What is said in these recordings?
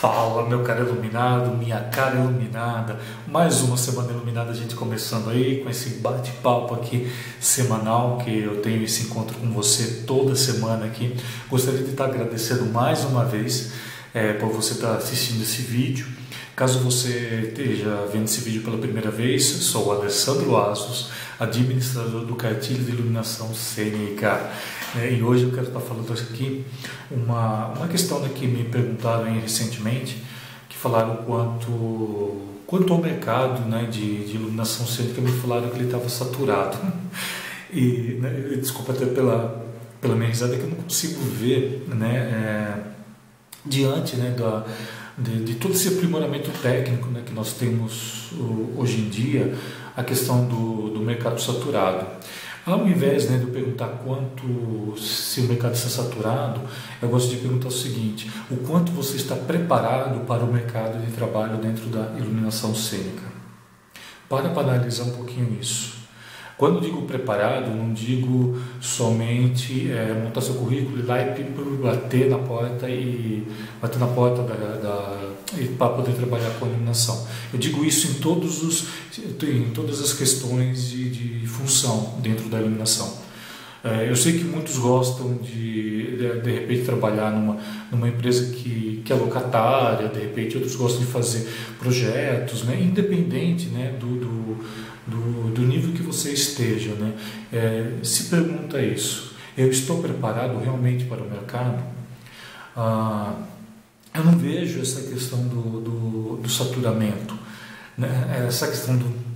Fala, meu cara iluminado, minha cara iluminada. Mais uma semana iluminada, a gente começando aí com esse bate-papo aqui semanal que eu tenho esse encontro com você toda semana aqui. Gostaria de estar agradecendo mais uma vez é, por você estar assistindo esse vídeo. Caso você esteja vendo esse vídeo pela primeira vez, sou Alessandro Asos, administrador do Cartilho de Iluminação cênica. É, e hoje eu quero estar falando aqui uma, uma questão que me perguntaram recentemente, que falaram quanto, quanto ao mercado né, de, de iluminação cênica, me falaram que ele estava saturado. E né, desculpa até pela, pela minha risada, que eu não consigo ver né, é, diante né, da, de, de, todo esse aprimoramento técnico né, que nós temos hoje em dia, a questão do, do mercado saturado. Ao invés né, de eu perguntar quanto, se o mercado está saturado, eu gosto de perguntar o seguinte: o quanto você está preparado para o mercado de trabalho dentro da iluminação cênica? Para para analisar um pouquinho isso. Quando digo preparado, não digo somente é, montar seu currículo, ir lá e bater na porta e bater na porta da, da para poder trabalhar com iluminação. Eu digo isso em todos os em todas as questões de, de função dentro da iluminação. É, eu sei que muitos gostam de, de, de repente, trabalhar numa, numa empresa que, que é locatária, de repente, outros gostam de fazer projetos, né, independente né, do, do, do, do nível que você esteja. Né, é, se pergunta isso: eu estou preparado realmente para o mercado? Ah, eu não vejo essa questão do, do, do saturamento, né, essa questão do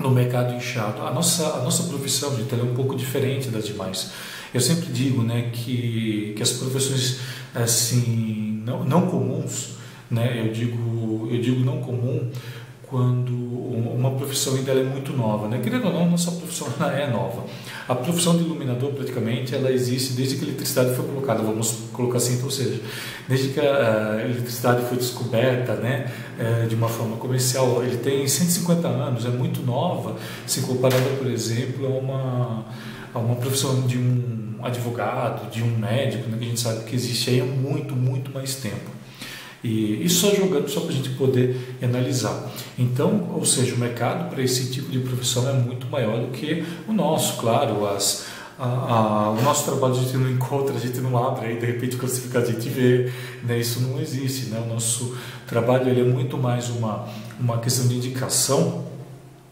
no mercado inchado. A nossa, a nossa profissão, gente, é um pouco diferente das demais. Eu sempre digo né, que, que as profissões assim, não, não comuns, né, eu, digo, eu digo não comum quando uma profissão ainda é muito nova. Né? Querendo ou não, nossa profissão é nova. A profissão de iluminador, praticamente, ela existe desde que a eletricidade foi colocada, vamos colocar assim, então, ou seja, desde que a eletricidade foi descoberta né, é, de uma forma comercial. Ele tem 150 anos, é muito nova, se comparada, por exemplo, a uma, a uma profissão de um advogado, de um médico, né, que a gente sabe que existe aí há muito, muito mais tempo. E isso só jogando só para a gente poder analisar. Então, ou seja, o mercado para esse tipo de profissão é muito maior do que o nosso, claro. As, a, a, o nosso trabalho a gente não encontra, a gente não abre, aí de repente fica a gente vê, né, isso não existe. Né? O nosso trabalho ele é muito mais uma, uma questão de indicação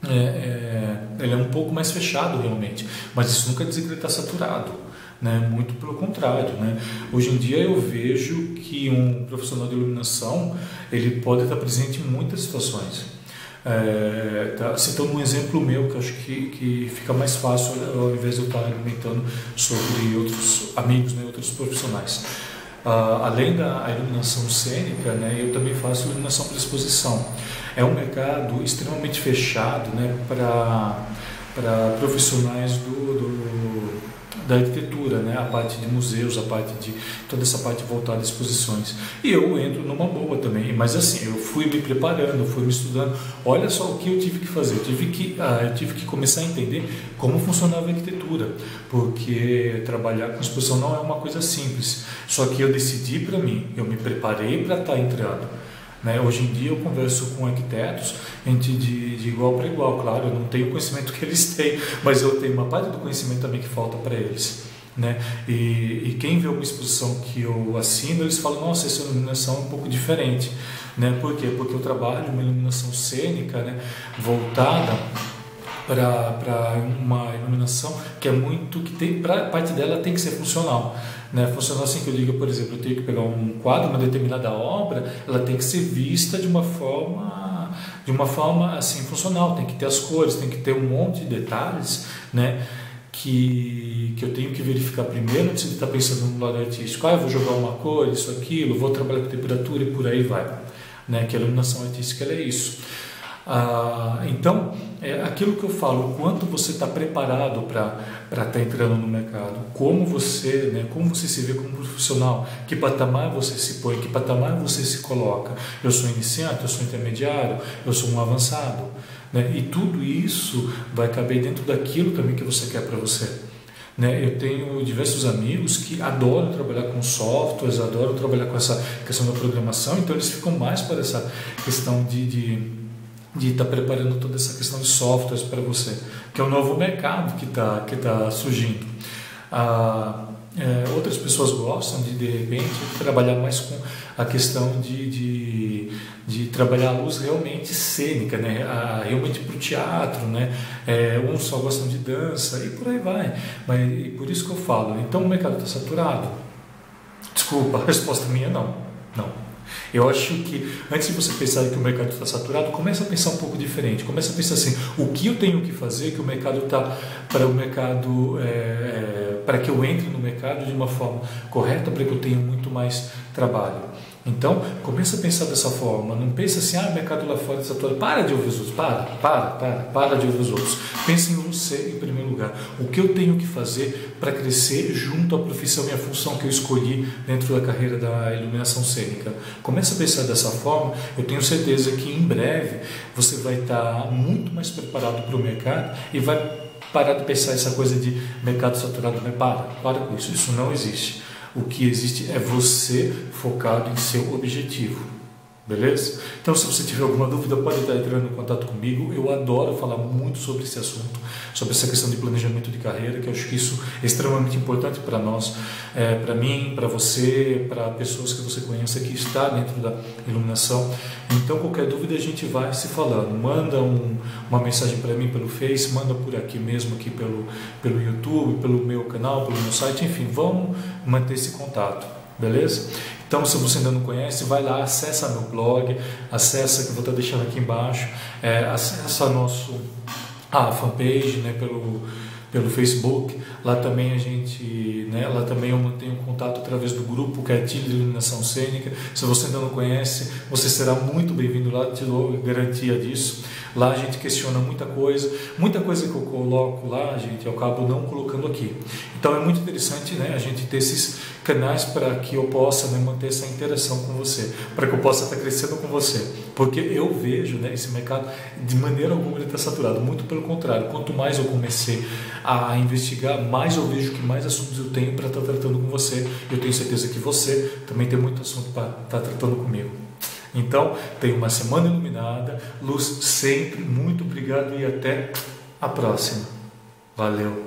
é, é, ele é um pouco mais fechado realmente, mas isso nunca diz que ele está saturado. Né? Muito pelo contrário. Né? Hoje em dia eu vejo que um profissional de iluminação ele pode estar presente em muitas situações. É, tá, citando um exemplo meu que acho que, que fica mais fácil ao invés de eu estar argumentando sobre outros amigos, né, outros profissionais. Uh, além da iluminação cênica, né, eu também faço iluminação para exposição. É um mercado extremamente fechado né, para profissionais do, do da arquitetura, né? a parte de museus, a parte de toda essa parte voltada a exposições. E eu entro numa boa também, mas assim, eu fui me preparando, fui me estudando. Olha só o que eu tive que fazer, eu tive que, ah, eu tive que começar a entender como funcionava a arquitetura, porque trabalhar com exposição não é uma coisa simples. Só que eu decidi para mim, eu me preparei para estar tá entrando. Né? Hoje em dia eu converso com arquitetos gente de, de igual para igual, claro, eu não tenho o conhecimento que eles têm, mas eu tenho uma parte do conhecimento também que falta para eles. Né? E, e, quem vê uma exposição que eu assino, eles falam: nossa, essa iluminação é um pouco diferente. Né? Por quê? Porque eu trabalho uma iluminação cênica né? voltada para uma iluminação que é muito que tem para parte dela tem que ser funcional né? Funcional assim que eu digo por exemplo eu tenho que pegar um quadro uma determinada obra ela tem que ser vista de uma forma de uma forma assim funcional. Tem que ter as cores tem que ter um monte de detalhes né? Que, que eu tenho que verificar primeiro antes de estar pensando no lado artístico. Ah eu vou jogar uma cor isso aquilo vou trabalhar com temperatura e por aí vai né? Que a iluminação artística é isso ah, então, é aquilo que eu falo, o quanto você está preparado para estar tá entrando no mercado, como você, né, como você se vê como profissional, que patamar você se põe, que patamar você se coloca. Eu sou iniciante, eu sou intermediário, eu sou um avançado. Né? E tudo isso vai caber dentro daquilo também que você quer para você. Né? Eu tenho diversos amigos que adoram trabalhar com softwares, adoram trabalhar com essa questão da programação, então eles ficam mais para essa questão de, de de estar tá preparando toda essa questão de softwares para você, que é um novo mercado que está que tá surgindo. Ah, é, outras pessoas gostam de, de repente, trabalhar mais com a questão de, de, de trabalhar a luz realmente cênica, né? A, realmente para o teatro. Né? É, uns só gostam de dança e por aí vai. Mas e por isso que eu falo. Então o mercado está saturado? Desculpa, a resposta minha é não. Não. Eu acho que antes de você pensar que o mercado está saturado, comece a pensar um pouco diferente. Comece a pensar assim: o que eu tenho que fazer que o mercado está para o mercado é, é, para que eu entre no mercado de uma forma correta, para que eu tenha muito mais trabalho. Então, comece a pensar dessa forma. Não pense assim, ah, o mercado lá fora está saturado. Para de ouvir os outros. Para, para, para, para de ouvir os outros. Pense em você em primeiro lugar. O que eu tenho que fazer para crescer junto à profissão e à função que eu escolhi dentro da carreira da iluminação cênica? Comece a pensar dessa forma. Eu tenho certeza que em breve você vai estar muito mais preparado para o mercado e vai parar de pensar essa coisa de mercado saturado. Mas para, para com isso. Isso não existe. O que existe é você focado em seu objetivo. Beleza? Então, se você tiver alguma dúvida, pode estar entrando em contato comigo. Eu adoro falar muito sobre esse assunto, sobre essa questão de planejamento de carreira, que eu acho que isso é extremamente importante para nós, é, para mim, para você, para pessoas que você conheça que está dentro da iluminação. Então, qualquer dúvida a gente vai se falando. Manda um, uma mensagem para mim pelo Face, manda por aqui mesmo, aqui pelo, pelo YouTube, pelo meu canal, pelo meu site, enfim, vamos manter esse contato. Beleza? Então, se você ainda não conhece, vai lá, acessa meu blog, acessa que eu vou estar deixando aqui embaixo, é, acessa nosso a fanpage, né, pelo pelo Facebook. Lá também a gente, né, lá também eu mantenho contato através do grupo que é de Iluminação Cênica. Se você ainda não conhece, você será muito bem-vindo lá, te dou garantia disso. Lá a gente questiona muita coisa, muita coisa que eu coloco lá, gente, eu acabo não colocando aqui. Então é muito interessante, né, a gente ter esses canais para que eu possa né, manter essa interação com você, para que eu possa estar crescendo com você. Porque eu vejo né, esse mercado, de maneira alguma, ele está saturado. Muito pelo contrário, quanto mais eu comecei a investigar, mais eu vejo que mais assuntos eu tenho para estar tratando com você. Eu tenho certeza que você também tem muito assunto para estar tratando comigo. Então, tenha uma semana iluminada, luz sempre. Muito obrigado e até a próxima. Valeu!